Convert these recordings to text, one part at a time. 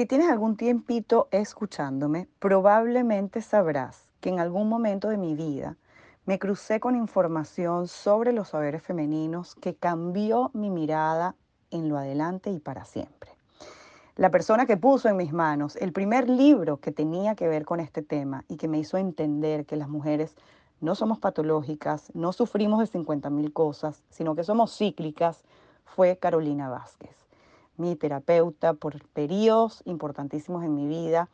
Si tienes algún tiempito escuchándome, probablemente sabrás que en algún momento de mi vida me crucé con información sobre los saberes femeninos que cambió mi mirada en lo adelante y para siempre. La persona que puso en mis manos el primer libro que tenía que ver con este tema y que me hizo entender que las mujeres no somos patológicas, no sufrimos de 50 mil cosas, sino que somos cíclicas, fue Carolina Vázquez mi terapeuta por periodos importantísimos en mi vida,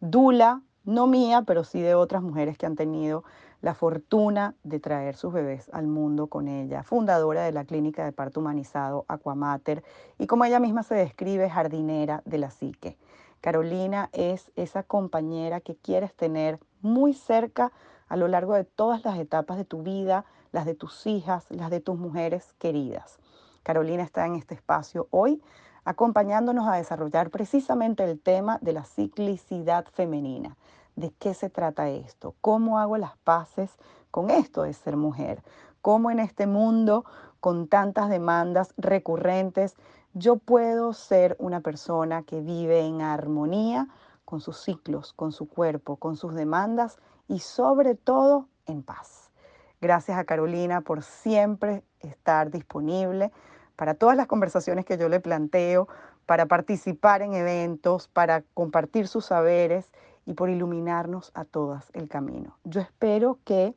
Dula, no mía, pero sí de otras mujeres que han tenido la fortuna de traer sus bebés al mundo con ella, fundadora de la clínica de parto humanizado Aquamater y como ella misma se describe, jardinera de la psique. Carolina es esa compañera que quieres tener muy cerca a lo largo de todas las etapas de tu vida, las de tus hijas, las de tus mujeres queridas. Carolina está en este espacio hoy acompañándonos a desarrollar precisamente el tema de la ciclicidad femenina. ¿De qué se trata esto? ¿Cómo hago las paces con esto de ser mujer? ¿Cómo en este mundo con tantas demandas recurrentes yo puedo ser una persona que vive en armonía con sus ciclos, con su cuerpo, con sus demandas y sobre todo en paz? Gracias a Carolina por siempre estar disponible para todas las conversaciones que yo le planteo, para participar en eventos, para compartir sus saberes y por iluminarnos a todas el camino. Yo espero que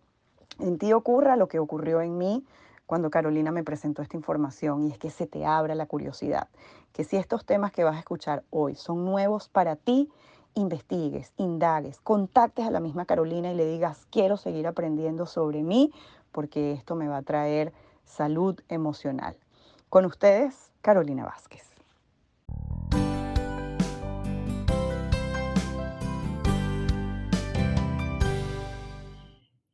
en ti ocurra lo que ocurrió en mí cuando Carolina me presentó esta información y es que se te abra la curiosidad, que si estos temas que vas a escuchar hoy son nuevos para ti, investigues, indagues, contactes a la misma Carolina y le digas, quiero seguir aprendiendo sobre mí porque esto me va a traer salud emocional. Con ustedes, Carolina Vázquez.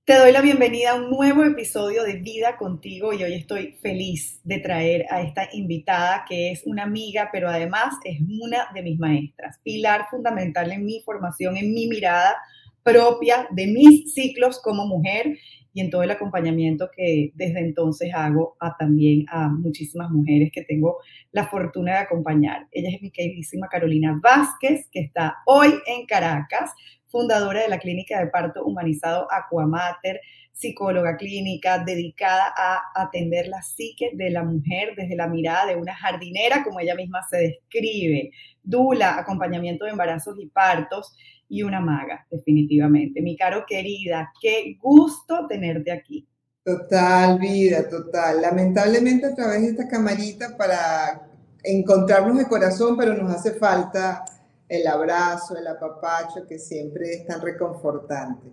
Te doy la bienvenida a un nuevo episodio de Vida contigo y hoy estoy feliz de traer a esta invitada que es una amiga, pero además es una de mis maestras, pilar fundamental en mi formación, en mi mirada propia de mis ciclos como mujer y en todo el acompañamiento que desde entonces hago a también a muchísimas mujeres que tengo la fortuna de acompañar. Ella es mi queridísima Carolina Vázquez, que está hoy en Caracas, fundadora de la clínica de parto humanizado Aquamater, psicóloga clínica dedicada a atender la psique de la mujer desde la mirada de una jardinera, como ella misma se describe, dula, acompañamiento de embarazos y partos, y una maga, definitivamente. Mi caro querida, qué gusto tenerte aquí. Total, vida, total. Lamentablemente a través de esta camarita para encontrarnos de corazón, pero nos hace falta el abrazo, el apapacho, que siempre es tan reconfortante.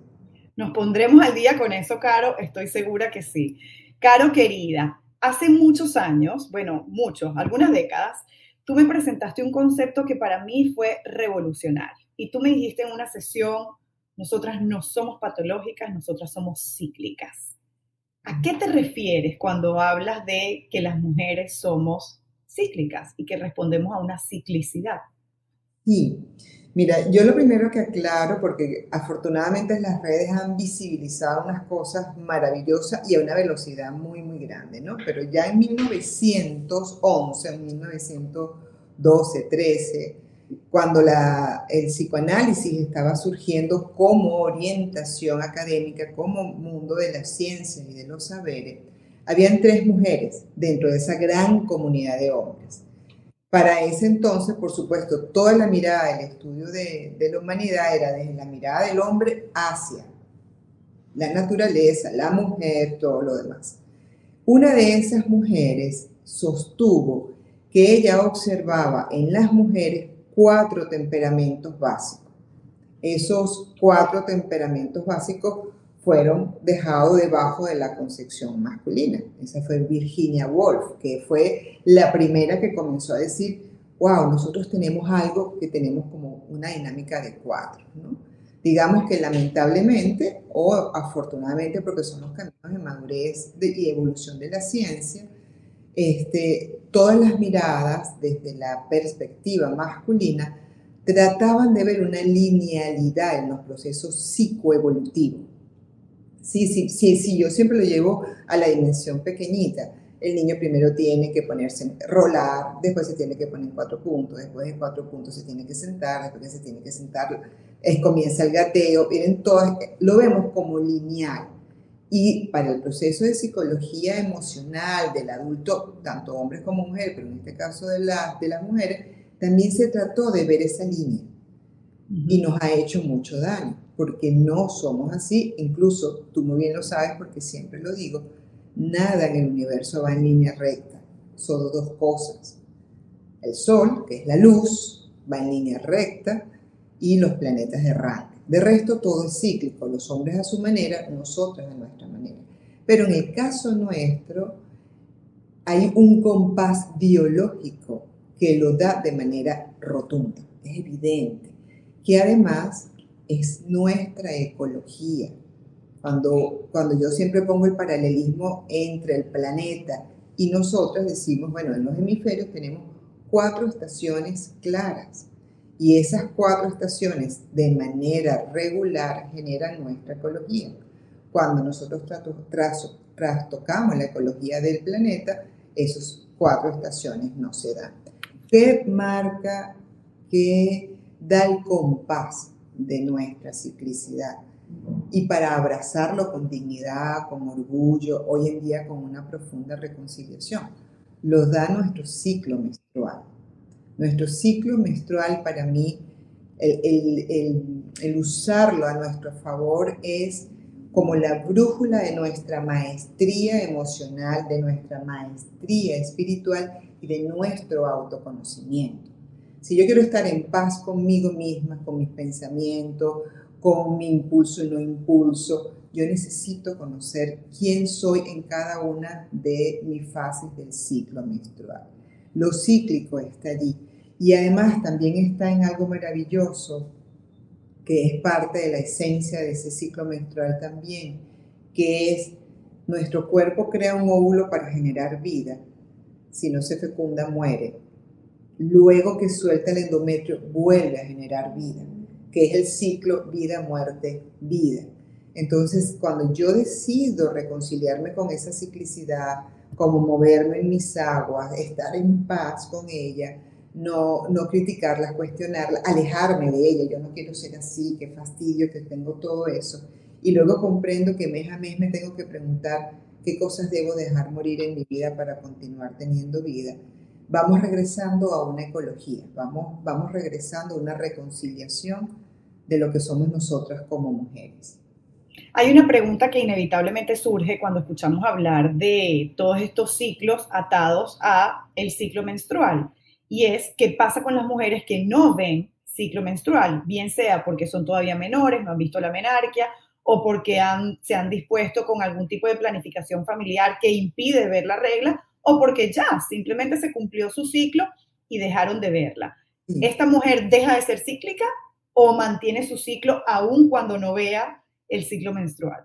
Nos pondremos al día con eso, Caro, estoy segura que sí. Caro querida, hace muchos años, bueno, muchos, algunas décadas, tú me presentaste un concepto que para mí fue revolucionario y tú me dijiste en una sesión, nosotras no somos patológicas, nosotras somos cíclicas. ¿A qué te refieres cuando hablas de que las mujeres somos cíclicas y que respondemos a una ciclicidad? Sí, mira, yo lo primero que aclaro, porque afortunadamente las redes han visibilizado unas cosas maravillosas y a una velocidad muy, muy grande, ¿no? Pero ya en 1911, en 1912, 13, cuando el psicoanálisis estaba surgiendo como orientación académica, como mundo de las ciencias y de los saberes, habían tres mujeres dentro de esa gran comunidad de hombres. Para ese entonces, por supuesto, toda la mirada del estudio de, de la humanidad era desde la mirada del hombre hacia la naturaleza, la mujer, todo lo demás. Una de esas mujeres sostuvo que ella observaba en las mujeres cuatro temperamentos básicos. Esos cuatro temperamentos básicos fueron dejados debajo de la concepción masculina. Esa fue Virginia Woolf, que fue la primera que comenzó a decir, wow, nosotros tenemos algo que tenemos como una dinámica de cuatro. Digamos que lamentablemente o afortunadamente, porque son los caminos de madurez y evolución de la ciencia, este, todas las miradas desde la perspectiva masculina trataban de ver una linealidad en los procesos psicoevolutivos. Sí, sí, sí, sí, yo siempre lo llevo a la dimensión pequeñita. el niño primero tiene que ponerse, rolar, después se tiene que poner en cuatro puntos, después de cuatro puntos se tiene que sentar, después se tiene que sentar, es, comienza el gateo, miren, todo, lo vemos como lineal. Y para el proceso de psicología emocional del adulto, tanto hombres como mujeres, pero en este caso de, la, de las mujeres, también se trató de ver esa línea. Y nos ha hecho mucho daño, porque no somos así. Incluso, tú muy bien lo sabes porque siempre lo digo, Nada en el universo va en línea recta, solo dos cosas. El Sol, que es la luz, va en línea recta y los planetas errantes. De resto, todo es cíclico, los hombres a su manera, nosotros a nuestra manera. Pero en el caso nuestro, hay un compás biológico que lo da de manera rotunda, es evidente, que además es nuestra ecología, cuando, cuando yo siempre pongo el paralelismo entre el planeta y nosotros, decimos, bueno, en los hemisferios tenemos cuatro estaciones claras y esas cuatro estaciones de manera regular generan nuestra ecología. Cuando nosotros trastocamos la ecología del planeta, esas cuatro estaciones no se dan. ¿Qué marca, qué da el compás de nuestra ciclicidad? y para abrazarlo con dignidad, con orgullo, hoy en día con una profunda reconciliación. Lo da nuestro ciclo menstrual. Nuestro ciclo menstrual para mí, el, usarlo a nuestro favor es como la brújula de nuestra maestría emocional, de nuestra maestría espiritual y de nuestro autoconocimiento. Si yo quiero estar en paz conmigo misma, con mis pensamientos, con mi impulso y no impulso. Yo necesito conocer quién soy en cada una de mis fases del ciclo menstrual. Lo cíclico está allí. Y además también está en algo maravilloso, que es parte de la esencia de ese ciclo menstrual también, que es nuestro cuerpo crea un óvulo para generar vida. Si no se fecunda, muere. Luego que suelta el endometrio, vuelve a generar vida que es el ciclo vida, muerte, vida. Entonces, cuando yo decido reconciliarme con esa ciclicidad, como moverme en mis aguas, estar en paz con ella, no, no criticarla, cuestionarla, alejarme de ella, yo no quiero ser así, qué fastidio, que tengo todo eso. Y luego comprendo que mes a mes me tengo que preguntar qué cosas debo dejar morir en mi vida para continuar teniendo vida vamos regresando a una ecología, vamos, vamos regresando a una reconciliación de lo que somos nosotras como mujeres. Hay una pregunta que inevitablemente surge cuando escuchamos hablar de todos estos ciclos atados a el ciclo menstrual y es qué pasa con las mujeres que no ven ciclo menstrual, bien sea porque son todavía menores, no han visto la menarquia o porque han, se han dispuesto con algún tipo de planificación familiar que impide ver la regla o porque ya simplemente se cumplió su ciclo y dejaron de verla. ¿Esta mujer deja de ser cíclica o mantiene su ciclo aún cuando no vea el ciclo menstrual?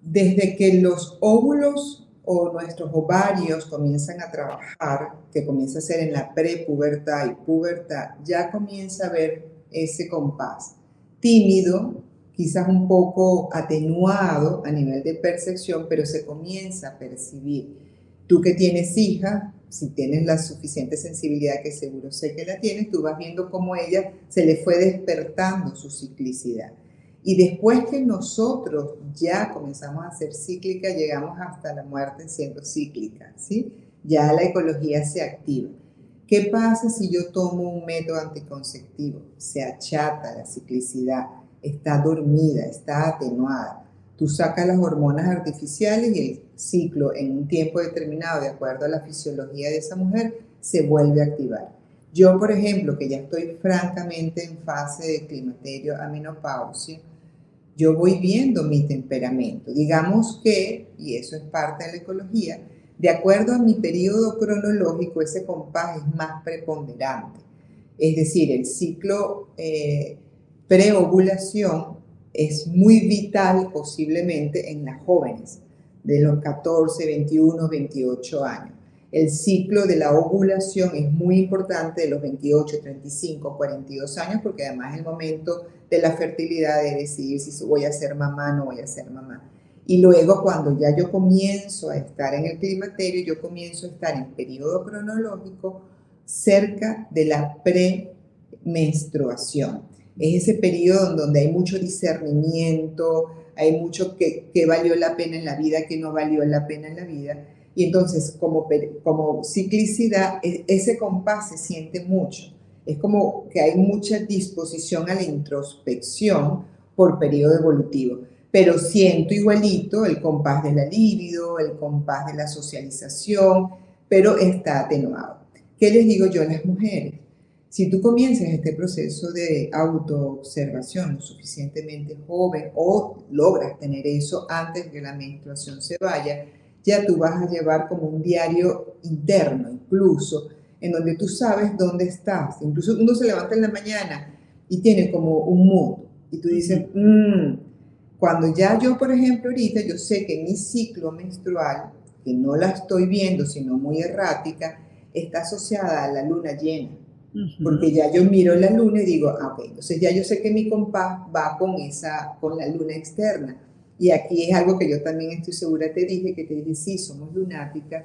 Desde que los óvulos o nuestros ovarios comienzan a trabajar, que comienza a ser en la prepubertad y pubertad, ya comienza a ver ese compás tímido, quizás un poco atenuado a nivel de percepción, pero se comienza a percibir. Tú que tienes hija, si tienes la suficiente sensibilidad, que seguro sé que la tienes, tú vas viendo cómo ella se le fue despertando su ciclicidad. Y después que nosotros ya comenzamos a ser cíclica, llegamos hasta la muerte siendo cíclica, ¿sí? Ya la ecología se activa. ¿Qué pasa si yo tomo un método anticonceptivo? Se achata la ciclicidad, está dormida, está atenuada Tú sacas las hormonas artificiales y el ciclo en un tiempo determinado, de acuerdo a la fisiología de esa mujer, se vuelve a activar. Yo, por ejemplo, que ya estoy francamente en fase de climaterio a menopausia, yo voy viendo mi temperamento. Digamos que, y eso es parte de la ecología, de acuerdo a mi periodo cronológico, ese compás es más preponderante. Es decir, el ciclo eh, preovulación es muy vital posiblemente en las jóvenes de los 14, 21, 28 años. El ciclo de la ovulación es muy importante de los 28, 35, 42 años porque además es el momento de la fertilidad de decidir si voy a ser mamá o no voy a ser mamá. Y luego cuando ya yo comienzo a estar en el climaterio, yo comienzo a estar en periodo cronológico cerca de la premenstruación. Es ese periodo donde hay mucho discernimiento, hay mucho que, que, valió la pena en la vida, que no valió la pena en la vida. Y entonces, como, como ciclicidad, e, ese compás se siente mucho. Es como que hay mucha disposición a la introspección por periodo evolutivo pero siento igualito el compás de la libido, el compás de la socialización, pero está atenuado. ¿Qué les digo yo a las mujeres? Si tú comienzas este proceso de autoobservación suficientemente joven o logras tener eso antes de que la menstruación se vaya, ya tú vas a llevar como un diario interno incluso, en donde tú sabes dónde estás. Incluso uno se levanta en la mañana y tiene como un mood y tú dices, mmm, cuando ya yo, por ejemplo, ahorita yo sé que mi ciclo menstrual, que no la estoy viendo, sino muy errática, está asociada a la luna llena. Porque ya yo miro la luna y digo, ah, ok, entonces ya yo sé que mi compás va con esa, con la luna externa. Y aquí es algo que yo también estoy segura, te dije, que te dije, sí, somos lunáticas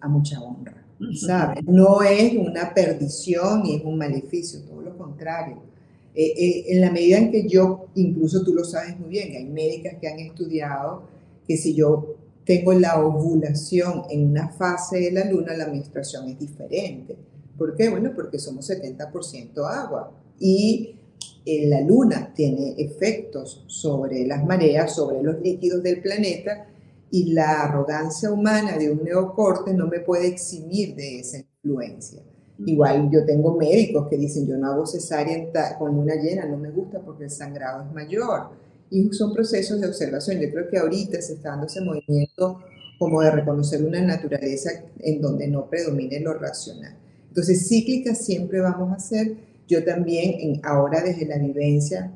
a mucha honra, ¿sabes? No es una perdición ni es un maleficio, todo lo contrario eh, eh, en la medida en que yo, incluso tú lo sabes muy bien, hay médicas que han estudiado que si yo tengo la ovulación en una fase de la luna, la menstruación es diferente. ¿Por qué? Bueno, porque somos 70% agua y la luna tiene efectos sobre las mareas, sobre los líquidos del planeta y la arrogancia humana de un neocorte no me puede eximir de esa influencia. Igual yo tengo médicos que dicen, yo no hago cesárea con luna llena, no me gusta porque el sangrado es mayor. Y son procesos de observación. Yo creo que ahorita se está dando ese movimiento como de reconocer una naturaleza en donde no predomine lo racional. Entonces, cíclica siempre vamos a ser. Yo también, en, ahora desde la vivencia,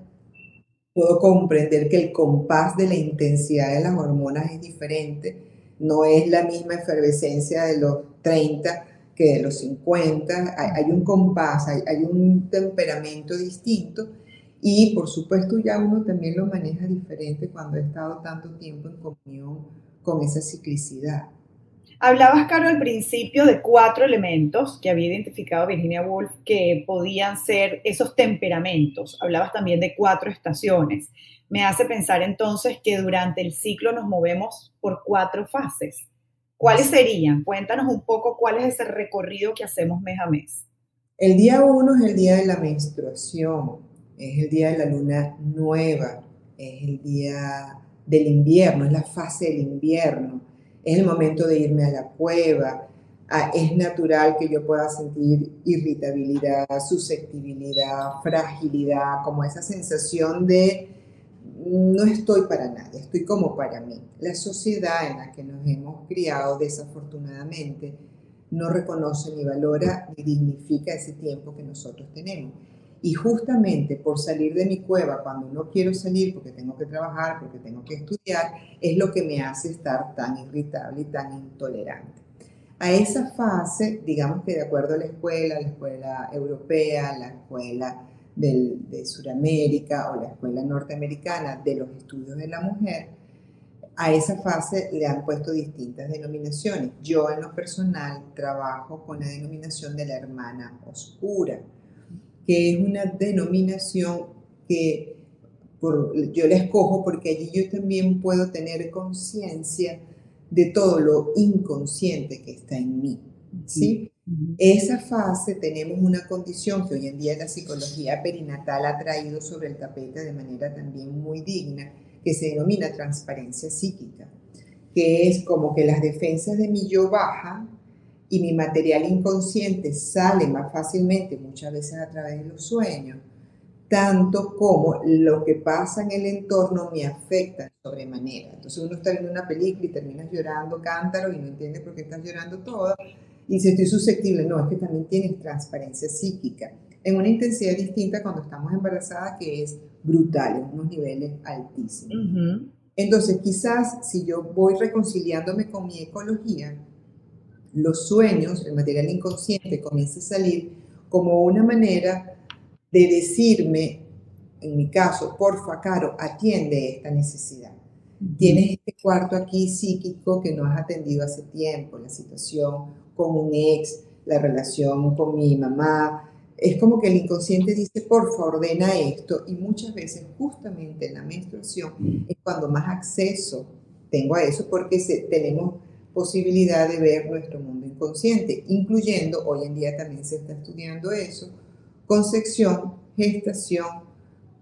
puedo comprender que el compás de la intensidad de las hormonas es diferente. No es la misma efervescencia de los 30 que de los 50, hay, un compás, hay, un temperamento distinto y por supuesto ya uno también lo maneja diferente cuando ha estado tanto tiempo en comunión con esa ciclicidad. Hablabas, Caro, al principio de cuatro elementos que había identificado Virginia Woolf que podían ser esos temperamentos. Hablabas también de cuatro estaciones. Me hace pensar entonces que durante el ciclo nos movemos por cuatro fases. ¿Cuáles serían? Cuéntanos un poco cuál es ese recorrido que hacemos mes a mes. El día uno es el día de la menstruación, es el día de la luna nueva, es el día del invierno, es la fase del invierno, es el momento de irme a la cueva, ah, es natural que yo pueda sentir irritabilidad, susceptibilidad, fragilidad, como esa sensación de no estoy para nadie, estoy como para mí. La sociedad en la que nos hemos criado, desafortunadamente, no reconoce ni valora ni dignifica ese tiempo que nosotros tenemos. Y justamente por salir de mi cueva, cuando no quiero salir porque tengo que trabajar, porque tengo que estudiar, es lo que me hace estar tan irritable y tan intolerante. A esa fase, digamos que de acuerdo a la escuela, la escuela europea, la escuela de Sudamérica o la escuela norteamericana de los estudios de la mujer, a esa fase le han puesto distintas denominaciones. Yo en lo personal trabajo con la denominación de la hermana oscura, que es una denominación que yo la escojo porque allí yo también puedo tener conciencia de todo lo inconsciente que está en mí. ¿sí? Esa fase tenemos una condición que hoy en día la psicología perinatal ha traído sobre el tapete de manera también muy digna, que se denomina transparencia psíquica, que es como que las defensas de mi yo bajan y mi material inconsciente sale más fácilmente, muchas veces a través de los sueños, tanto como lo que pasa en el entorno me afecta sobremanera. Entonces uno está viendo una película y terminas llorando cántaro y no entiende por qué estás llorando toda y si estoy susceptible, no, es que también tienes transparencia psíquica en una intensidad distinta cuando estamos embarazadas que es brutal, en unos niveles altísimos. Entonces, quizás si yo voy reconciliándome con mi ecología, los sueños, el material inconsciente comienza a salir como una manera de decirme, en mi caso, porfa, Caro, atiende esta necesidad. Tienes este cuarto aquí psíquico que no has atendido hace tiempo, la situación con un ex, la relación con mi mamá. Es como que el inconsciente dice, porfa, ordena esto. Y muchas veces, justamente en la menstruación, es cuando más acceso tengo a eso porque tenemos posibilidad de ver nuestro mundo inconsciente, incluyendo, hoy en día también se está estudiando eso, concepción, gestación,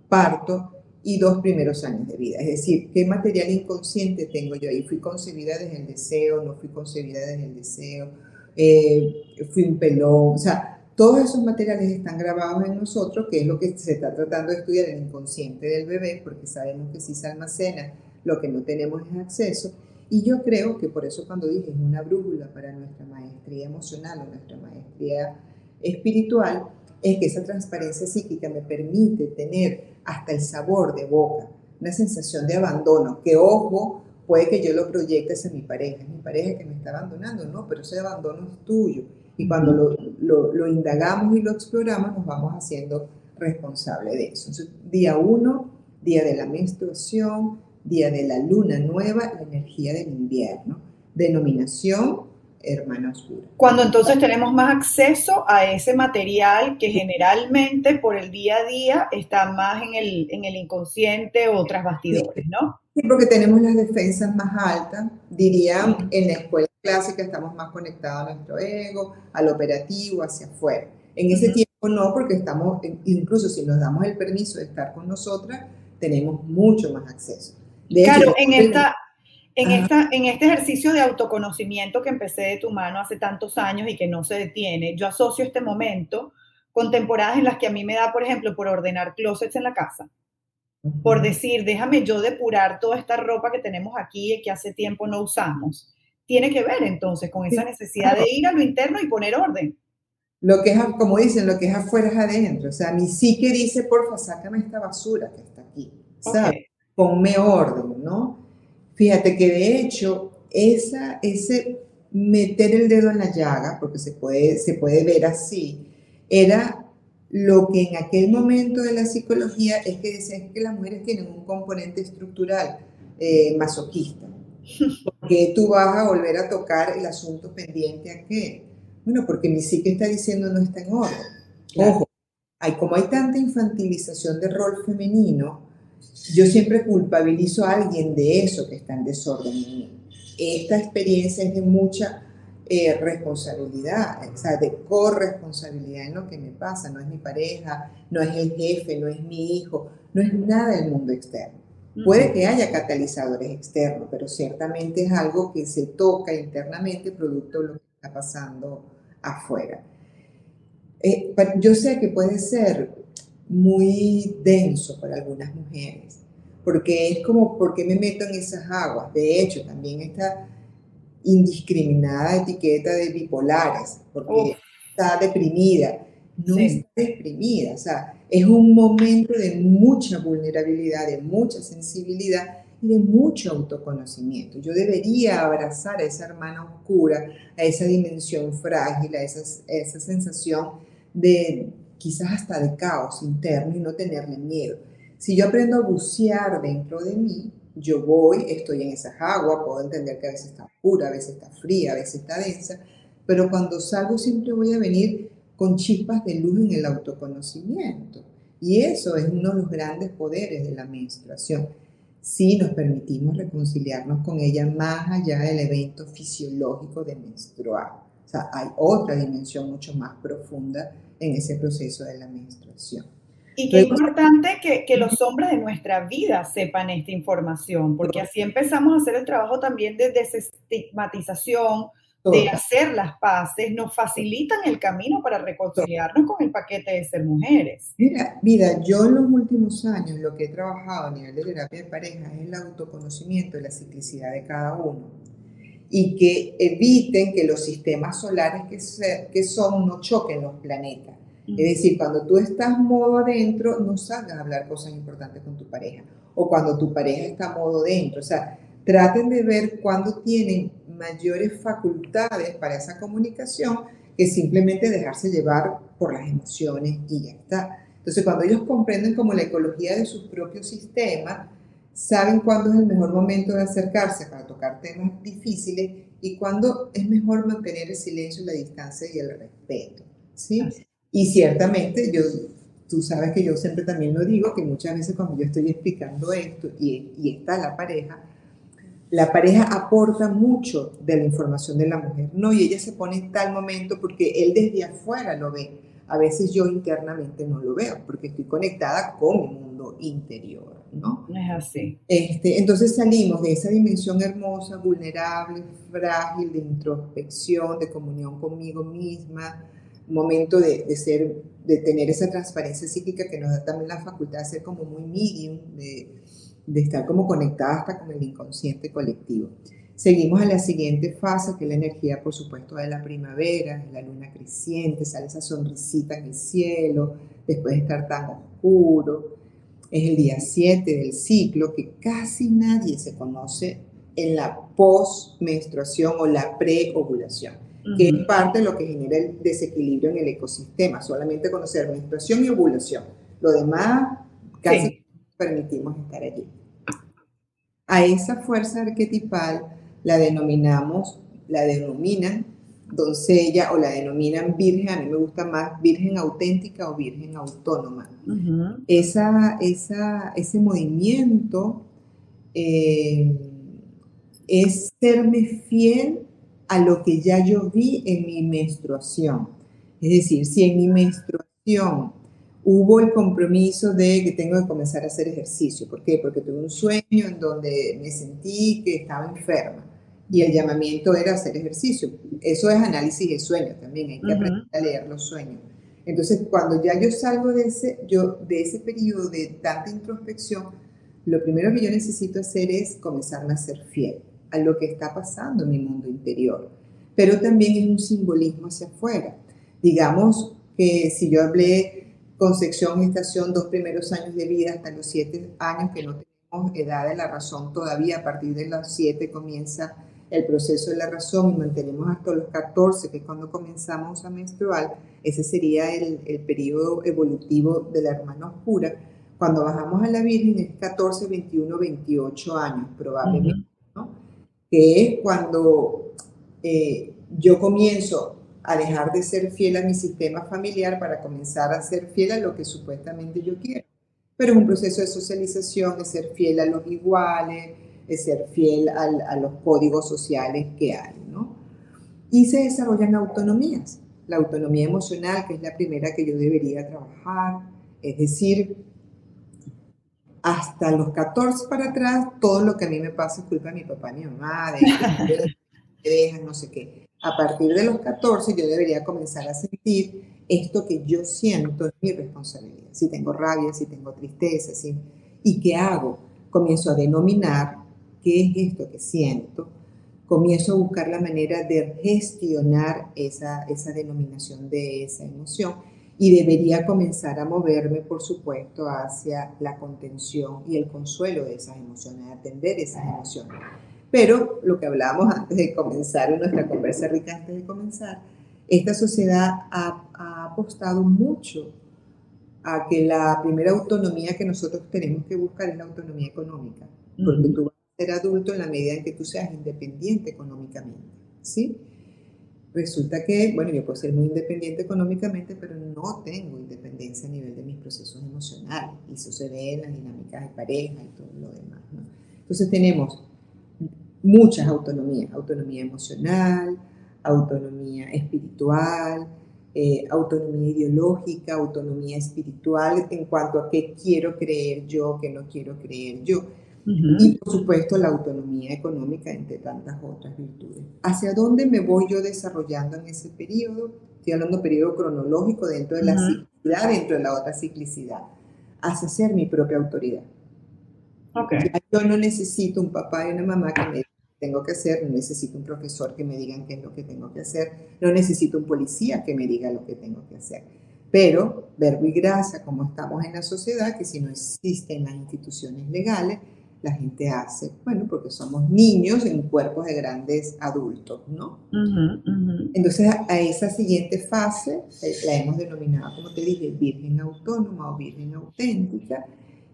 parto y dos primeros años de vida. Es decir, qué material inconsciente tengo yo ahí. Fui concebida desde el deseo, no fui concebida desde el deseo, eh, fui un pelón, o sea, todos esos materiales están grabados en nosotros, que es lo que se está tratando de estudiar el inconsciente del bebé, porque sabemos que si se almacena, lo que no tenemos es acceso. Y yo creo que por eso cuando dije es una brújula para nuestra maestría emocional o nuestra maestría espiritual, es que esa transparencia psíquica me permite tener hasta el sabor de boca, una sensación de abandono, que ojo, puede que yo lo proyecte hacia mi pareja, es mi pareja que me está abandonando, no, pero ese abandono es tuyo. Y cuando lo, lo, lo indagamos y lo exploramos, nos vamos haciendo responsable de eso. Entonces, día uno, día de la menstruación, día de la luna nueva, la energía del invierno. Denominación, hermana oscura. Cuando entonces tenemos más acceso a ese material que generalmente por el día a día está más en el, en el inconsciente o tras bastidores, ¿no? Sí, porque tenemos las defensas más altas. Diría, en la escuela clásica estamos más conectados a nuestro ego, al operativo, hacia afuera. En ese tiempo no, porque estamos, incluso si nos damos el permiso de estar con nosotras, tenemos mucho más acceso. Claro, en esta, en, esta, en este ejercicio de autoconocimiento que empecé de tu mano hace tantos años y que no se detiene, yo asocio este momento con temporadas en las que a mí me da, por ejemplo, por ordenar closets en la casa. Por decir, déjame yo depurar toda esta ropa que tenemos aquí y que hace tiempo no usamos. Tiene que ver entonces con esa necesidad de ir a lo interno y poner orden. Lo que es, como dicen, lo que es afuera es adentro. O sea, mi psique dice, porfa, sácame esta basura que está aquí. ¿Sabes? Ponme orden, ¿no? Fíjate que de hecho, esa, ese meter el dedo en la llaga, porque se puede, se puede ver así, era lo que en aquel momento de la psicología es que decían que las mujeres tienen un componente estructural eh, masoquista. Porque tú vas a volver a tocar el asunto pendiente a qué? Bueno, porque mi psique está diciendo no está en orden. Ojo, hay, como hay tanta infantilización del rol femenino, yo siempre culpabilizo a alguien de eso que está en desorden en mí. Esta experiencia es de mucha eh, responsabilidad, o sea, de corresponsabilidad en lo que me pasa. No es mi pareja, no es el jefe, no es mi hijo, no es nada del mundo externo. Puede que haya catalizadores externos, pero ciertamente es algo que se toca internamente producto de lo que está pasando afuera. Eh, yo sé que puede ser muy denso para algunas mujeres, porque es como, ¿por qué me meto en esas aguas? De hecho, también esta indiscriminada etiqueta de bipolares, porque está deprimida. No está deprimida, o sea, es un momento de mucha vulnerabilidad, de mucha sensibilidad y de mucho autoconocimiento. Yo debería abrazar a esa hermana oscura, a esa dimensión frágil, a esa, a esa sensación de, quizás hasta de caos interno y no tenerle miedo. Si yo aprendo a bucear dentro de mí, yo voy, estoy en esa agua, puedo entender que a veces está oscura, a veces está fría, a veces está densa, pero cuando salgo siempre voy a venir con chispas de luz en el autoconocimiento. Y eso es uno de los grandes poderes de la menstruación. Si nos permitimos reconciliarnos con ella más allá del evento fisiológico de menstruar. O sea, hay otra dimensión mucho más profunda en ese proceso de la menstruación. Y qué importante que, que, los hombres de nuestra vida sepan esta información, porque así empezamos a hacer el trabajo también de desestigmatización, de hacer las paces, nos facilitan el camino para reconciliarnos con el paquete de ser mujeres. Mira, mira, yo en los últimos años lo que he trabajado a nivel de terapia de pareja es el autoconocimiento de la ciclicidad de cada uno y que eviten que los sistemas solares que, que son no choquen los planetas. Es decir, cuando tú estás modo adentro, no salgas a hablar cosas importantes con tu pareja. O cuando tu pareja está modo dentro. O sea, traten de ver cuándo tienen mayores facultades para esa comunicación que simplemente dejarse llevar por las emociones y ya está. Entonces, cuando ellos comprenden como la ecología de sus propios sistemas, saben cuándo es el mejor momento de acercarse tocar temas difíciles y cuándo es mejor mantener el silencio, la distancia y el respeto. ¿sí? Y ciertamente yo tú sabes que yo siempre también lo digo, que muchas veces cuando yo estoy explicando esto y, y está la pareja, la pareja aporta mucho de la información de la mujer, ¿no? Y ella se pone en tal momento porque él desde afuera lo ve. A veces yo internamente no lo veo porque estoy conectada con mi mundo interior, ¿no? Es así. Este, entonces salimos de esa dimensión hermosa, vulnerable, frágil, de introspección, de comunión conmigo misma, momento de, de, ser, de tener esa transparencia psíquica que nos da también la facultad de ser como muy medium, de, de estar como conectada hasta con el inconsciente colectivo. Seguimos a la siguiente fase, que es la energía, por supuesto, de la primavera, la luna creciente, sale esa sonrisita en el cielo, después de estar tan oscuro. Es el día 7 del ciclo, que casi nadie se conoce en la post-menstruación o la pre-ovulación que es parte de lo que genera el desequilibrio en el ecosistema, solamente conocer menstruación y ovulación. Lo demás casi permitimos estar allí. A esa fuerza arquetipal la denominamos, la denominan doncella o la denominan virgen, a mí me gusta más virgen auténtica o virgen autónoma. esa, esa, ese movimiento eh, es serme fiel a lo que ya yo vi en mi menstruación. Es decir, si en mi menstruación hubo el compromiso de que tengo que comenzar a hacer ejercicio. ¿Por qué? Porque tuve un sueño en donde me sentí que estaba enferma y el llamamiento era hacer ejercicio. Eso es análisis de sueños también, hay que aprender a leer los sueños. Entonces, cuando ya yo salgo de ese, yo, de ese periodo de tanta introspección, lo primero que yo necesito hacer es comenzarme a ser fiel a lo que está pasando en mi mundo interior. Pero también es un simbolismo hacia afuera. Digamos que si yo hablé concepción, gestación, dos primeros años de vida hasta los siete años que no tenemos edad de la razón todavía, a partir de los siete comienza el proceso de la razón y mantenemos hasta los 14, que es cuando comenzamos a menstruar, ese sería el, el periodo evolutivo de la hermana oscura. Cuando bajamos a la Virgen es 14, 21, 28 años probablemente, ¿no? que es cuando eh, yo comienzo a dejar de ser fiel a mi sistema familiar para comenzar a ser fiel a lo que supuestamente yo quiero. Pero es un proceso de socialización, de ser fiel a los iguales, de ser fiel a los códigos sociales que hay, ¿no? Y se desarrollan autonomías. La autonomía emocional, que es la primera que yo debería trabajar, es decir, hasta los 14 para atrás, todo lo que a mí me pasa es culpa de mi papá mi mamá, de que dejan, no sé qué. A partir de los 14 yo debería comenzar a sentir esto que yo siento es mi responsabilidad. Si tengo rabia, si tengo tristeza, si, ¿y qué hago? Comienzo a denominar qué es esto que siento, comienzo a buscar la manera de gestionar esa, esa denominación de esa emoción y debería comenzar a moverme, por supuesto, hacia la contención y el consuelo de esas emociones, atender esas emociones. Pero lo que hablábamos antes de comenzar, en nuestra conversa rica antes de comenzar, esta sociedad ha, ha apostado mucho a que la primera autonomía que nosotros tenemos que buscar es la autonomía económica, porque tú ser adulto en la medida en que tú seas independiente económicamente, ¿sí? resulta que, bueno, yo puedo ser muy independiente económicamente, pero no tengo independencia a nivel de mis procesos emocionales. Y eso se ve en las dinámicas de pareja y todo lo demás. ¿no? Entonces tenemos muchas autonomías, autonomía emocional, autonomía espiritual, eh, autonomía ideológica, autonomía espiritual en cuanto a qué quiero creer yo, qué no quiero creer yo. Y por supuesto la autonomía económica, entre tantas otras virtudes. ¿Hacia dónde me voy yo desarrollando en ese periodo? Estoy hablando de periodo cronológico dentro de la ciclicidad, dentro de la otra ciclicidad. Hacia ser mi propia autoridad. Okay. Yo no necesito un papá y una mamá que me digan qué tengo que hacer, no necesito un profesor que me digan qué es lo que tengo que hacer, no necesito un policía que me diga lo que tengo que hacer. Pero, verbo y gracia, como estamos en la sociedad, que si no existen las instituciones legales, la gente hace, bueno, porque somos niños en cuerpos de grandes adultos, ¿no? Entonces, a esa siguiente fase eh, la hemos denominado, como te dije, virgen autónoma o virgen auténtica,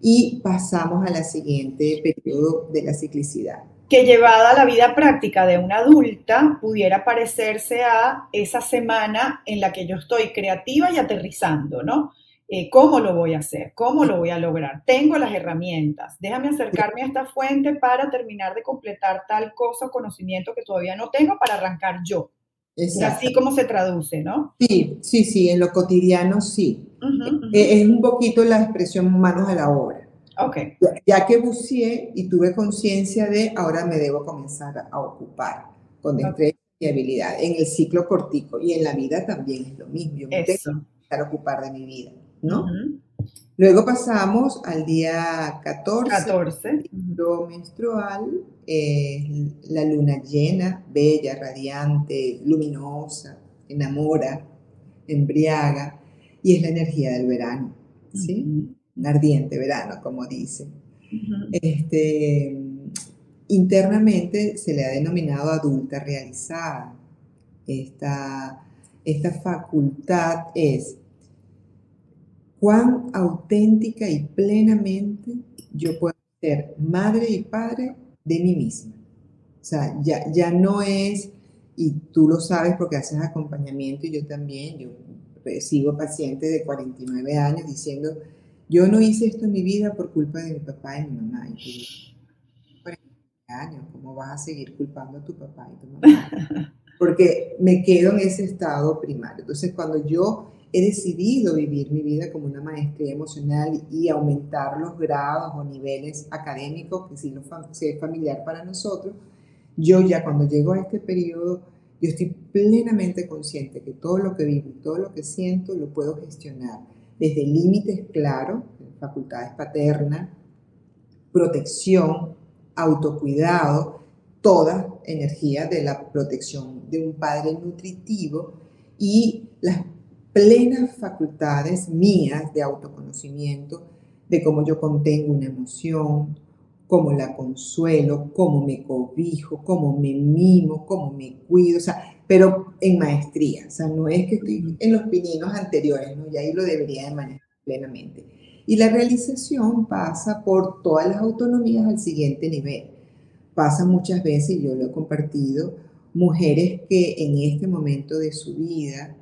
y pasamos a la siguiente periodo de la ciclicidad. Que llevada a la vida práctica de una adulta pudiera parecerse a esa semana en la que yo estoy creativa y aterrizando, ¿no? Eh, ¿Cómo lo voy a hacer? ¿Cómo lo voy a lograr? Tengo las herramientas. Déjame acercarme a esta fuente para terminar de completar tal cosa o conocimiento que todavía no tengo para arrancar yo. Es así como se traduce, ¿no? Sí, sí, sí, en lo cotidiano sí. Eh, es un poquito la expresión manos a la obra. Ok. Ya, que buceé y tuve conciencia de ahora me debo comenzar a ocupar con destreza y habilidad en el ciclo cortico y en la vida también es lo mismo. Yo me Eso. tengo que ocupar de mi vida. ¿No? Luego pasamos al día 14, 14. menstrual, eh, la luna llena, bella, radiante, luminosa, enamora, embriaga, y es la energía del verano, ¿sí? Un ardiente verano, como dice. este, internamente se le ha denominado adulta realizada. Esta, esta facultad es cuán auténtica y plenamente yo puedo ser madre y padre de mí misma. O sea, ya, ya no es, y tú lo sabes porque haces acompañamiento y yo también, yo recibo pacientes de 49 años diciendo, yo no hice esto en mi vida por culpa de mi papá y mi mamá. Y tú, 49 años, ¿cómo vas a seguir culpando a tu papá y tu mamá? Porque me quedo en ese estado primario. Entonces, cuando yo he decidido vivir mi vida como una maestría emocional y aumentar los grados o niveles académicos, que si, lo, es familiar para nosotros, yo ya cuando llego a este periodo, yo estoy plenamente consciente que todo lo que vivo todo lo que siento lo puedo gestionar desde límites claros, facultades paternas, protección, autocuidado, toda energía de la protección de un padre nutritivo y las plenas facultades mías de autoconocimiento, de cómo yo contengo una emoción, cómo la consuelo, cómo me cobijo, cómo me mimo, cómo me cuido, o sea, pero en maestría, o sea, no es que estoy en los pininos anteriores, ¿no? Y ahí lo debería de manejar plenamente. Y la realización pasa por todas las autonomías al siguiente nivel. Pasa muchas veces, y yo lo he compartido, mujeres que en este momento de su vida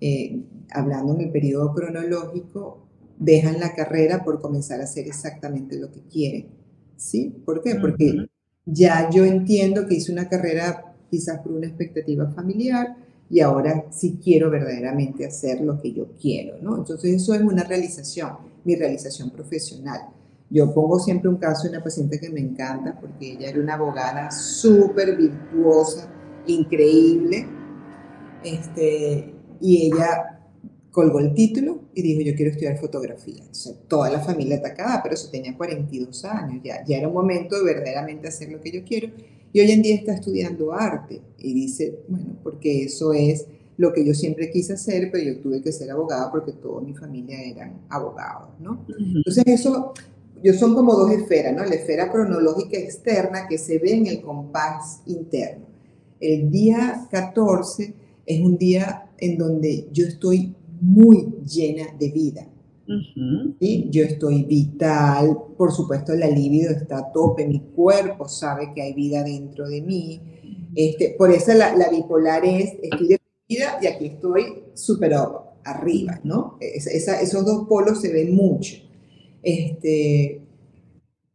eh, hablando en el periodo cronológico, dejan la carrera por comenzar a hacer exactamente lo que quieren. ¿Sí? ¿Por qué? Porque ya yo entiendo que hice una carrera quizás por una expectativa familiar y ahora sí quiero verdaderamente hacer lo que yo quiero, ¿no? Entonces eso es una realización, mi realización profesional. Yo pongo siempre un caso de una paciente que me encanta porque ella era una abogada súper virtuosa, increíble, este, y ella colgó el título y dijo, yo quiero estudiar fotografía. Entonces, toda la familia atacada, pero eso tenía 42 años, ya, ya era un momento de verdaderamente hacer lo que yo quiero. Y hoy en día está estudiando arte y dice, bueno, porque eso es lo que yo siempre quise hacer, pero yo tuve que ser abogada porque toda mi familia eran abogados, ¿no? Entonces eso, yo son como dos esferas, ¿no? La esfera cronológica externa que se ve en el compás interno. El día 14 es un día en donde yo estoy muy llena de vida. Yo estoy vital, por supuesto la libido está a tope, mi cuerpo sabe que hay vida dentro de mí. Este, por eso la, bipolar es, estoy de vida y aquí estoy súper arriba, ¿no? esos dos polos se ven mucho. Este,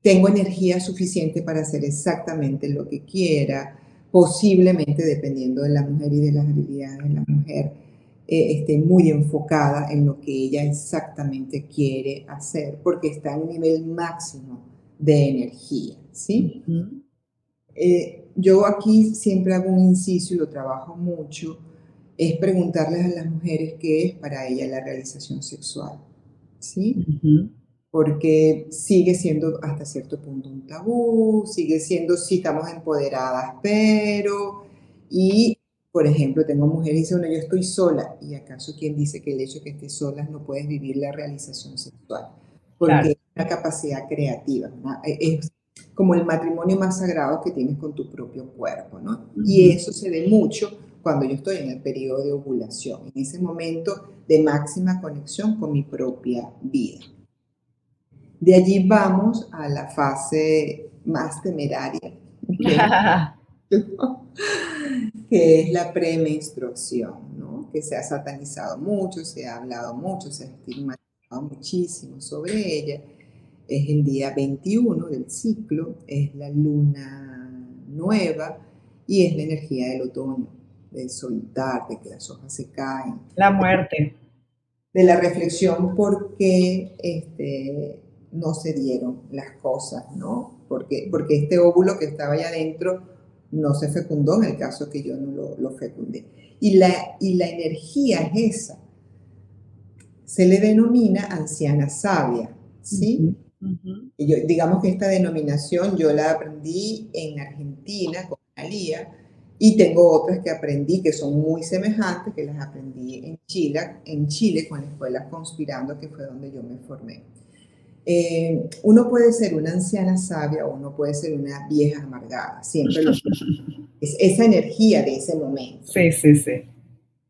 tengo energía suficiente para hacer exactamente lo que quiera posiblemente dependiendo de la mujer y de las habilidades de la mujer, eh, esté muy enfocada en lo que ella exactamente quiere hacer, porque está en un nivel máximo de energía, ¿sí? Eh, yo aquí siempre hago un inciso y lo trabajo mucho, es preguntarles a las mujeres qué es para ella la realización sexual, ¿sí? Porque sigue siendo hasta cierto punto un tabú, sigue siendo, sí estamos empoderadas, pero, y por ejemplo, tengo mujeres que dicen, bueno, yo estoy sola, y acaso quien dice que el hecho de que estés sola no puedes vivir la realización sexual, porque es una capacidad creativa, es como el matrimonio más sagrado que tienes con tu propio cuerpo, ¿no? Y eso se ve mucho cuando yo estoy en el periodo de ovulación, en ese momento de máxima conexión con mi propia vida. De allí vamos a la fase más temeraria, que es la premenstruación, ¿no? que se ha satanizado mucho, se ha hablado mucho, se ha estigmatizado muchísimo sobre ella. Es el día 21 del ciclo, es la luna nueva y es la energía del otoño, de soltar, de que las hojas se caen. La muerte. De la reflexión por qué este, no se dieron las cosas, ¿no? Porque, porque este óvulo que estaba allá adentro no se fecundó en el caso que yo no lo, fecundé. Y la, y la energía es esa. Se le denomina anciana sabia, ¿sí? y yo, digamos que esta denominación yo la aprendí en Argentina con Alía y tengo otras que aprendí que son muy semejantes, que las aprendí en Chile, en Chile con la escuela Conspirando, que fue donde yo me formé. Eh, uno puede ser una anciana sabia o uno puede ser una vieja amargada, siempre lo es esa energía de ese momento. Sí, sí, sí.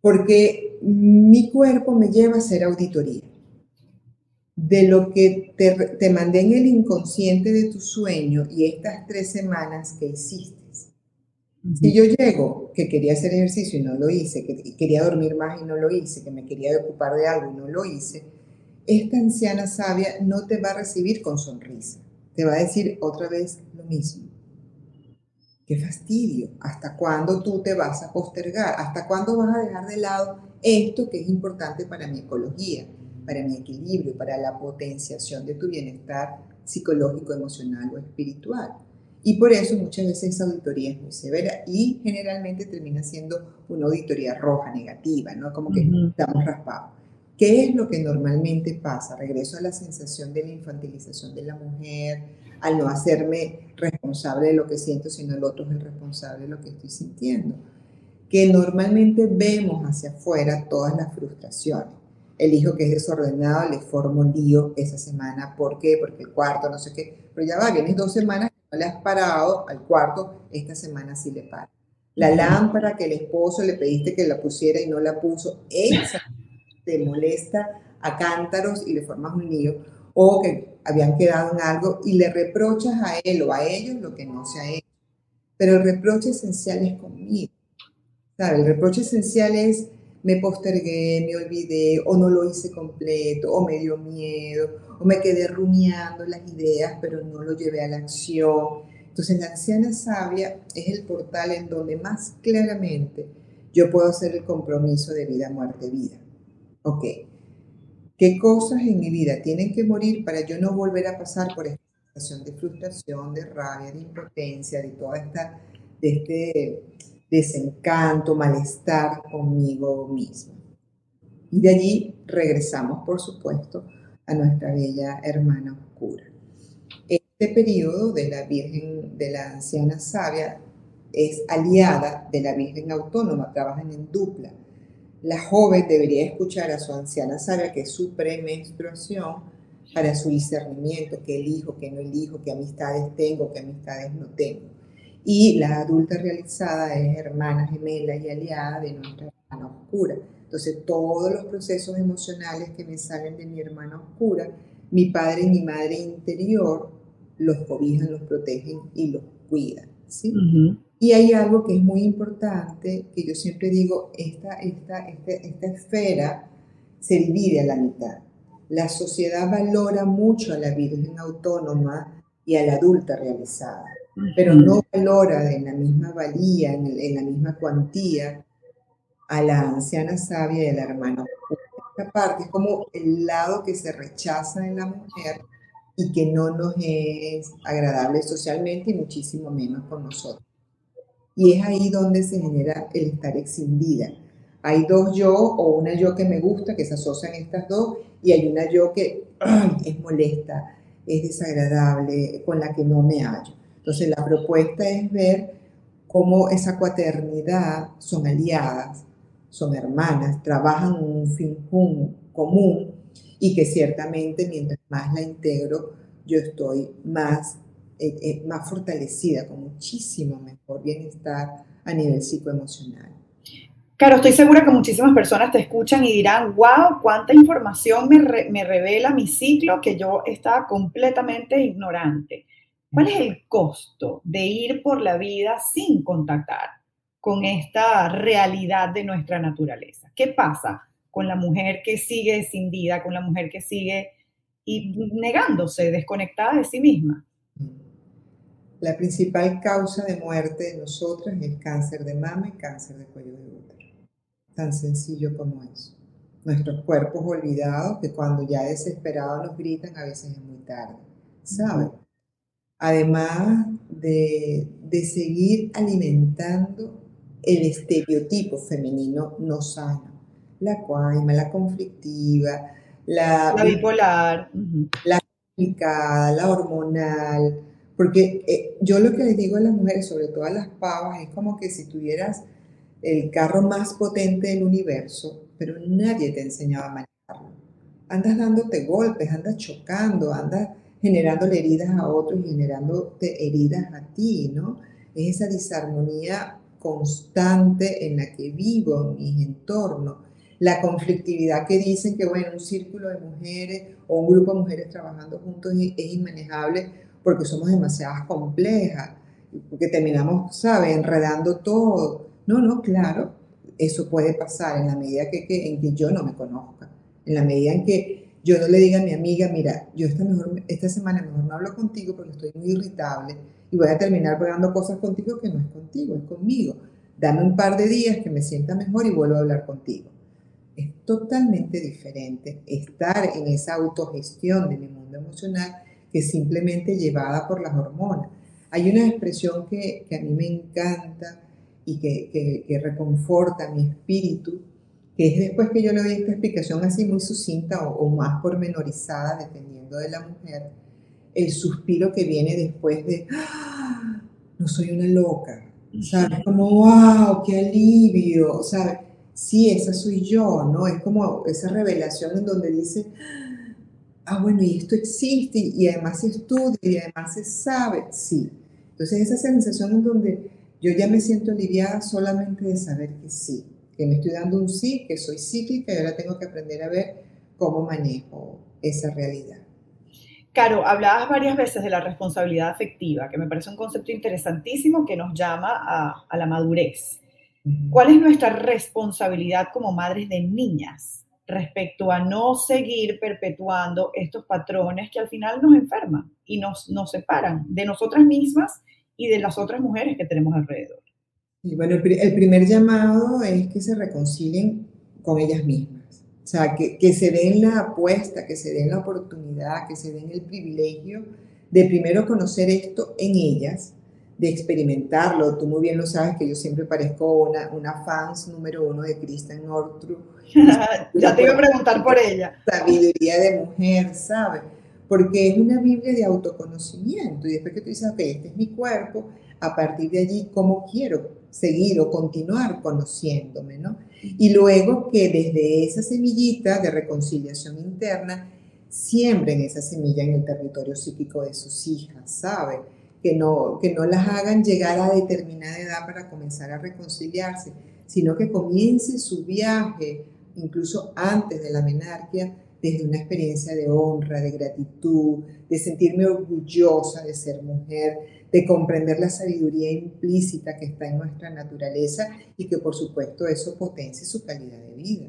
Porque mi cuerpo me lleva a hacer auditoría de lo que te, te mandé en el inconsciente de tu sueño y estas tres semanas que hiciste. Si yo llego, que quería hacer ejercicio y no lo hice, que quería dormir más y no lo hice, que me quería ocupar de algo y no lo hice, esta anciana sabia no te va a recibir con sonrisa. Te va a decir otra vez lo mismo. Qué fastidio. ¿Hasta cuándo tú te vas a postergar? ¿Hasta cuándo vas a dejar de lado esto que es importante para mi ecología, para mi equilibrio, para la potenciación de tu bienestar psicológico, emocional o espiritual? Y por eso muchas veces esa auditoría es muy severa y generalmente termina siendo una auditoría roja, negativa, ¿no? Como que estamos raspados. ¿Qué es lo que normalmente pasa? Regreso a la sensación de la infantilización de la mujer, al no hacerme responsable de lo que siento, sino el otro es el responsable de lo que estoy sintiendo. Que normalmente vemos hacia afuera todas las frustraciones. El hijo que es desordenado le forma un lío esa semana. ¿Por qué? Porque el cuarto, no sé qué. Pero ya va, vienes dos semanas no le has parado al cuarto, esta semana sí le para. La lámpara que el esposo le pediste que la pusiera y no la puso, esa te molesta a cántaros y le formas un lío, o que habían quedado en algo y le reprochas a él o a ellos lo que no se ha hecho. Pero el reproche esencial es conmigo. El reproche esencial es me postergué, me olvidé, o no lo hice completo, o me dio miedo, o me quedé rumiando las ideas, pero no lo llevé a la acción. Entonces, la anciana sabia es el portal en donde más claramente yo puedo hacer el compromiso de vida, muerte, vida. Ok, ¿qué cosas en mi vida tienen que morir para yo no volver a pasar por esta situación de frustración, de rabia, de impotencia, de toda esta, este desencanto, malestar conmigo mismo? Y de allí regresamos, por supuesto, a nuestra bella hermana oscura. Este periodo de la Virgen, de la anciana sabia, es aliada de la Virgen autónoma, trabajan en dupla. La joven debería escuchar a su anciana sabia, que es su premenstruación, para su discernimiento, qué elijo, qué no elijo, qué amistades tengo, qué amistades no tengo. Y la adulta realizada es hermana gemela y aliada de nuestra hermana oscura. Entonces, todos los procesos emocionales que me salen de mi hermana oscura, mi padre y mi madre interior los cobijan, los protegen y los cuidan. ¿sí? Y hay algo que es muy importante, que yo siempre digo, esta, esta, esta, esta esfera se divide a la mitad. La sociedad valora mucho a la virgen autónoma y a la adulta realizada, pero no valora en la misma valía, en, en la misma cuantía a la anciana sabia y a la hermana. Esta parte es como el lado que se rechaza en la mujer y que no nos es agradable socialmente y muchísimo menos con nosotros. Y es ahí donde se genera el estar extendida. Hay dos yo o una yo que me gusta, que se asocian estas dos, y hay una yo que es molesta, es desagradable, con la que no me hallo. Entonces la propuesta es ver cómo esa cuaternidad son aliadas son hermanas, trabajan un fin común y que ciertamente mientras más la integro, yo estoy más, eh, eh, más fortalecida, con muchísimo mejor bienestar a nivel psicoemocional. Claro, estoy segura que muchísimas personas te escuchan y dirán, wow, cuánta información me, me revela mi ciclo que yo estaba completamente ignorante. ¿Cuál es el costo de ir por la vida sin contactar con esta realidad de nuestra naturaleza? ¿Qué pasa con la mujer que sigue descendida, con la mujer que sigue y negándose, desconectada de sí misma? La principal causa de muerte de nosotras es cáncer de mama y cáncer de cuello de útero tan sencillo como eso. Nuestros cuerpos olvidados que cuando ya desesperados nos gritan a veces es muy tarde, ¿saben? Además de, de seguir alimentando el estereotipo femenino no sano, la cuaima, la conflictiva, la, la bipolar, la complicada, la hormonal, porque eh, yo lo que les digo a las mujeres, sobre todo a las pavas, es como que si tuvieras el carro más potente del universo, pero nadie te enseñaba a manejarlo. Andas dándote golpes, andas chocando, andas generándole heridas a otros y generándote heridas a ti, ¿no? Es esa disarmonía constante en la que vivo, en mi entorno. La conflictividad que dicen que, bueno, un círculo de mujeres o un grupo de mujeres trabajando juntos es, inmanejable porque somos demasiadas complejas, porque terminamos, ¿sabes?, enredando todo. No, no, claro, eso puede pasar en la medida que, en que yo no me conozca, en la medida en que yo no le diga a mi amiga, mira, yo esta, mejor, esta semana mejor no hablo contigo porque estoy muy irritable y voy a terminar pegando cosas contigo que no es contigo, es conmigo. Dame un par de días que me sienta mejor y vuelvo a hablar contigo. Es totalmente diferente estar en esa autogestión de mi mundo emocional que simplemente llevada por las hormonas. Hay una expresión que, que a mí me encanta, y que, reconforta mi espíritu, que es después que yo le doy esta explicación así muy sucinta o, más pormenorizada, dependiendo de la mujer, el suspiro que viene después de, ¡Ah! no soy una loca, ¿sabes? Como, wow, qué alivio, ¿sabes? Sí, esa soy yo, ¿no? Es como esa revelación en donde dice, ah, bueno, y esto existe, y además se estudia, y además se sabe, sí. Entonces esa sensación en donde yo ya me siento aliviada solamente de saber que sí, que me estoy dando un sí, que soy cíclica y ahora tengo que aprender a ver cómo manejo esa realidad. Caro, hablabas varias veces de la responsabilidad afectiva, que me parece un concepto interesantísimo que nos llama a, la madurez. ¿Cuál es nuestra responsabilidad como madres de niñas respecto a no seguir perpetuando estos patrones que al final nos enferman y nos, nos separan de nosotras mismas y de las otras mujeres que tenemos alrededor. Y bueno, el, primer llamado es que se reconcilien con ellas mismas. O sea, que, que se den la apuesta, que se den la oportunidad, que se den el privilegio de primero conocer esto en ellas, de experimentarlo. Tú muy bien lo sabes que yo siempre parezco una, una fans número uno de Kristen Northrup. ya te iba a preguntar por ella. Sabiduría de mujer, ¿sabes? porque es una Biblia de autoconocimiento. Y después que tú dices, ok, este es mi cuerpo, a partir de allí, ¿cómo quiero seguir o continuar conociéndome? ¿no? Y luego que desde esa semillita de reconciliación interna, siembren esa semilla en el territorio psíquico de sus hijas, ¿sabe? Que no, que no las hagan llegar a determinada edad para comenzar a reconciliarse, sino que comience su viaje incluso antes de la menarquia desde una experiencia de honra, de gratitud, de sentirme orgullosa de ser mujer, de comprender la sabiduría implícita que está en nuestra naturaleza y que por supuesto eso potencie su calidad de vida.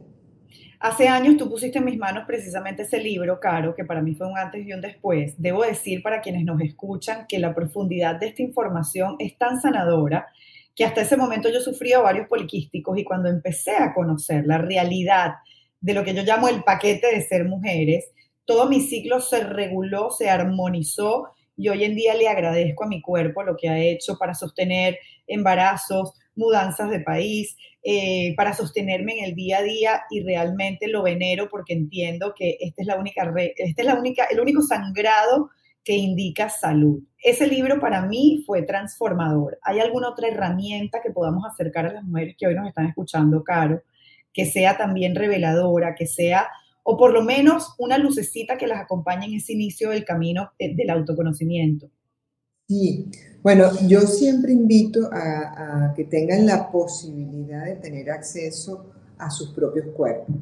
Hace años tú pusiste en mis manos precisamente ese libro, Caro, que para mí fue un antes y un después. Debo decir para quienes nos escuchan que la profundidad de esta información es tan sanadora que hasta ese momento yo sufría varios poliquísticos y cuando empecé a conocer la realidad de lo que yo llamo el paquete de ser mujeres, todo mi ciclo se reguló, se armonizó y hoy en día le agradezco a mi cuerpo lo que ha hecho para sostener embarazos, mudanzas de país, eh, para sostenerme en el día a día y realmente lo venero porque entiendo que esta es la única, este es la única, el único sangrado que indica salud. Ese libro para mí fue transformador. ¿Hay alguna otra herramienta que podamos acercar a las mujeres que hoy nos están escuchando, Caro, que sea también reveladora, que sea, o por lo menos una lucecita que las acompañe en ese inicio del camino del autoconocimiento. Sí, bueno, yo siempre invito a, que tengan la posibilidad de tener acceso a sus propios cuerpos,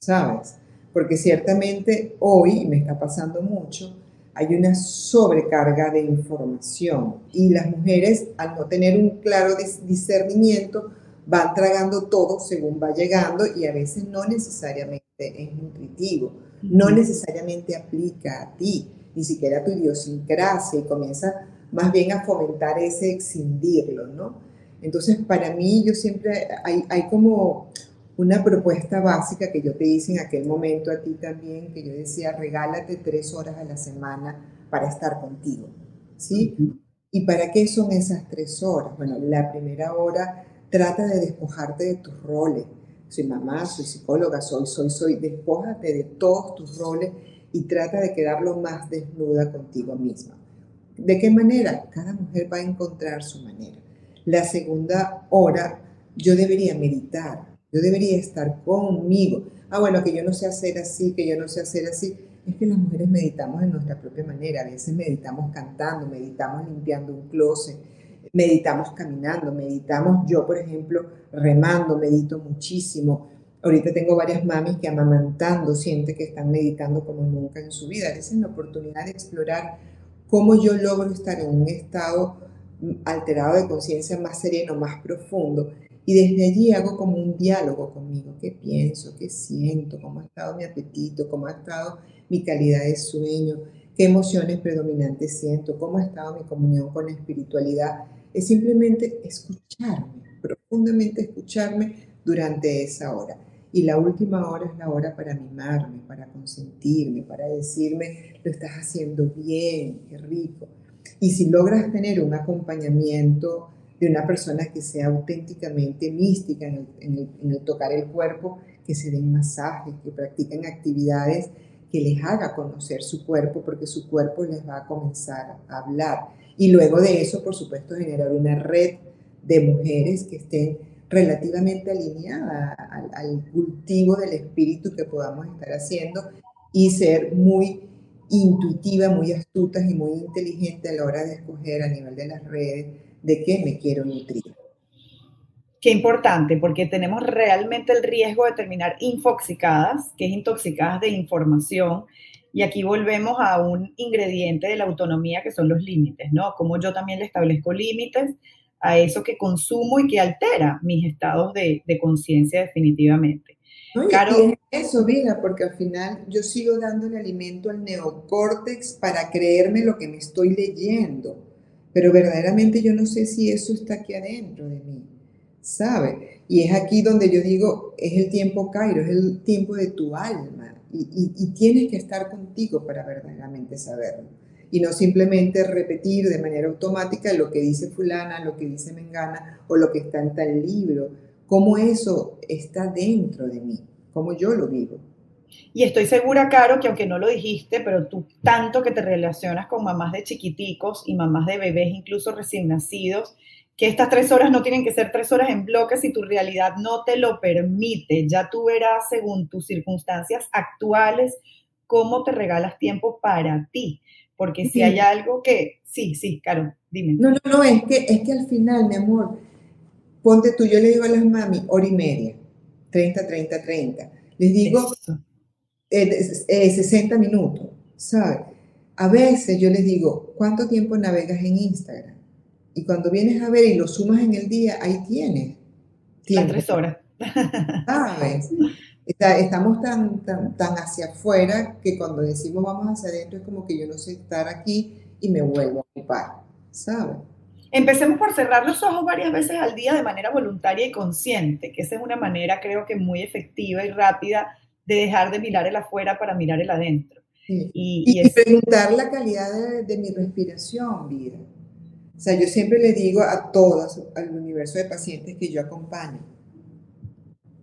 ¿sabes? Porque ciertamente hoy, me está pasando mucho, hay una sobrecarga de información y las mujeres al no tener un claro discernimiento van tragando todo según va llegando y a veces no necesariamente es nutritivo, no necesariamente aplica a ti, ni siquiera tu idiosincrasia y comienza más bien a fomentar ese excindirlo, ¿no? Entonces, para mí, yo siempre, hay, hay como una propuesta básica que yo te hice en aquel momento a ti también, que yo decía, regálate tres horas a la semana para estar contigo, ¿sí? ¿Y para qué son esas tres horas? Bueno, la primera hora trata de despojarte de tus roles. Soy mamá, soy psicóloga, soy, soy, soy. Despójate de todos tus roles y trata de quedar lo más desnuda contigo misma. ¿De qué manera? Cada mujer va a encontrar su manera. La segunda hora yo debería meditar, yo debería estar conmigo. Ah, bueno, que yo no sé hacer así, que yo no sé hacer así. Es que las mujeres meditamos en nuestra propia manera. A veces meditamos cantando, meditamos limpiando un closet, meditamos caminando, meditamos, yo por ejemplo, remando, medito muchísimo. Ahorita tengo varias mamis que amamantando siente que están meditando como nunca en su vida. Esa es la oportunidad de explorar cómo yo logro estar en un estado alterado de conciencia más sereno, más profundo. Y desde allí hago como un diálogo conmigo, qué pienso, qué siento, cómo ha estado mi apetito, cómo ha estado mi calidad de sueño, qué emociones predominantes siento, cómo ha estado mi comunión con la espiritualidad. Es simplemente escucharme, profundamente escucharme durante esa hora. Y la última hora es la hora para mimarme, para consentirme, para decirme, lo estás haciendo bien, qué rico. Y si logras tener un acompañamiento de una persona que sea auténticamente mística en el, tocar el cuerpo, que se den masajes, que practiquen actividades que les haga conocer su cuerpo, porque su cuerpo les va a comenzar a hablar. Y luego de eso, por supuesto, generar una red de mujeres que estén relativamente alineada al, cultivo del espíritu que podamos estar haciendo y ser muy intuitiva, muy astutas y muy inteligente a la hora de escoger a nivel de las redes de qué me quiero nutrir. Qué importante, porque tenemos realmente el riesgo de terminar infoxicadas, que es intoxicadas de información, y aquí volvemos a un ingrediente de la autonomía que son los límites, ¿no? Como yo también le establezco límites a eso que consumo y que altera mis estados de, conciencia definitivamente. claro, eso, mira, porque al final yo sigo dándole alimento al neocórtex para creerme lo que me estoy leyendo, pero verdaderamente yo no sé si eso está aquí adentro de mí, ¿sabe? Y es aquí donde yo digo, es el tiempo Cairo, es el tiempo de tu alma, y tienes que estar contigo para verdaderamente saberlo y no simplemente repetir de manera automática lo que dice fulana, lo que dice Mengana o lo que está en tal libro. Cómo eso está dentro de mí, cómo yo lo vivo. Y estoy segura, Caro, que aunque no lo dijiste, pero tú tanto que te relacionas con mamás de chiquiticos y mamás de bebés, incluso recién nacidos, que estas tres horas no tienen que ser tres horas en bloque si tu realidad no te lo permite. Ya tú verás, según tus circunstancias actuales, cómo te regalas tiempo para ti. Porque si hay algo que, sí, sí, claro, dime. No, no, no, es que, es que al final, mi amor, ponte tú, yo le digo a las mami, hora y media, 30, 30, 30. Les digo eh, 60 eh, minutos, ¿sabes? A veces yo les digo, ¿cuánto tiempo navegas en Instagram? Y cuando vienes a ver y lo sumas en el día, ahí tienes. Las tres horas. ¿Sabes? Estamos tan, tan, tan hacia afuera que cuando decimos vamos hacia adentro es como que yo no sé estar aquí y me vuelvo a ocupar, ¿sabes? Empecemos por cerrar los ojos varias veces al día de manera voluntaria y consciente, que esa es una manera creo que muy efectiva y rápida de dejar de mirar el afuera para mirar el adentro. Y, preguntar la calidad de, de, mi respiración, vida. O sea, yo siempre le digo a todas, al universo de pacientes que yo acompaño,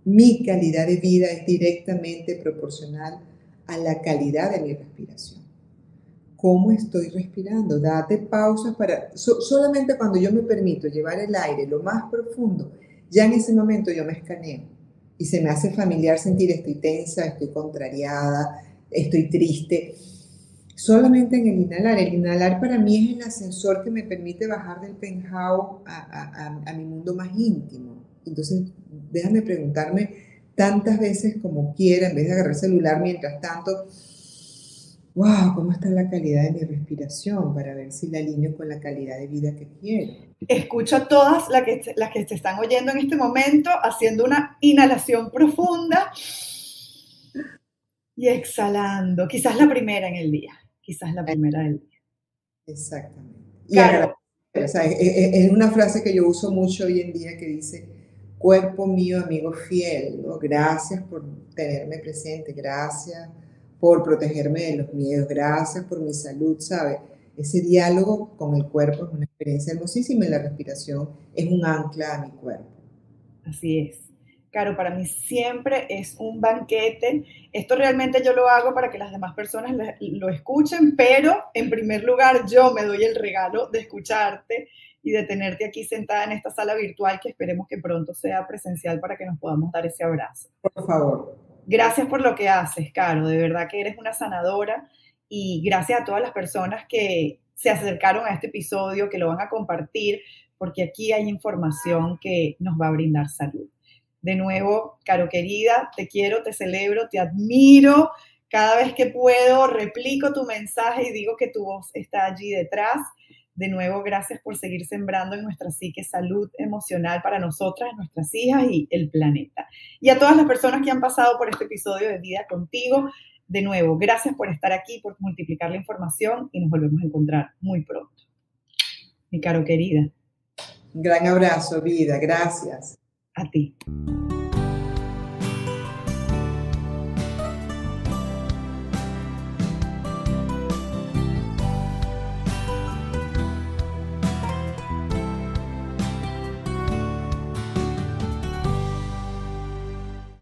mi calidad de vida es directamente proporcional a la calidad de mi respiración. ¿Cómo estoy respirando? Date pausas para... solamente cuando yo me permito llevar el aire lo más profundo, ya en ese momento yo me escaneo y se me hace familiar sentir estoy tensa, estoy contrariada, estoy triste. solamente en el inhalar. El inhalar para mí es el ascensor que me permite bajar del penthouse a, a mi mundo más íntimo. Entonces, déjame preguntarme tantas veces como quiera, en vez de agarrar el celular mientras tanto, wow, ¿cómo está la calidad de mi respiración? Para ver si la alineo con la calidad de vida que quiero. Escucho a todas las que, las que te están oyendo en este momento haciendo una inhalación profunda y exhalando. Quizás la primera en el día, quizás la primera del día. Exactamente. claro. es, una frase que yo uso mucho hoy en día que dice, cuerpo mío, amigo fiel, gracias por tenerme presente, gracias por protegerme de los miedos, gracias por mi salud, ¿sabe? Ese diálogo con el cuerpo es una experiencia hermosísima y la respiración es un ancla a mi cuerpo. Así es. Claro, para mí siempre es un banquete. Esto realmente yo lo hago para que las demás personas lo escuchen, pero en primer lugar yo me doy el regalo de escucharte y de tenerte aquí sentada en esta sala virtual que esperemos que pronto sea presencial para que nos podamos dar ese abrazo. Por favor. Gracias por lo que haces, Caro. De verdad que eres una sanadora y gracias a todas las personas que se acercaron a este episodio, que lo van a compartir, porque aquí hay información que nos va a brindar salud. De nuevo, Caro querida, te quiero, te celebro, te admiro. Cada vez que puedo, replico tu mensaje y digo que tu voz está allí detrás. De nuevo, gracias por seguir sembrando en nuestra psique salud emocional para nosotras, nuestras hijas y el planeta. Y a todas las personas que han pasado por este episodio de Vida contigo, de nuevo, gracias por estar aquí, por multiplicar la información y nos volvemos a encontrar muy pronto. Mi caro querida. Gran abrazo, vida. Gracias. A ti.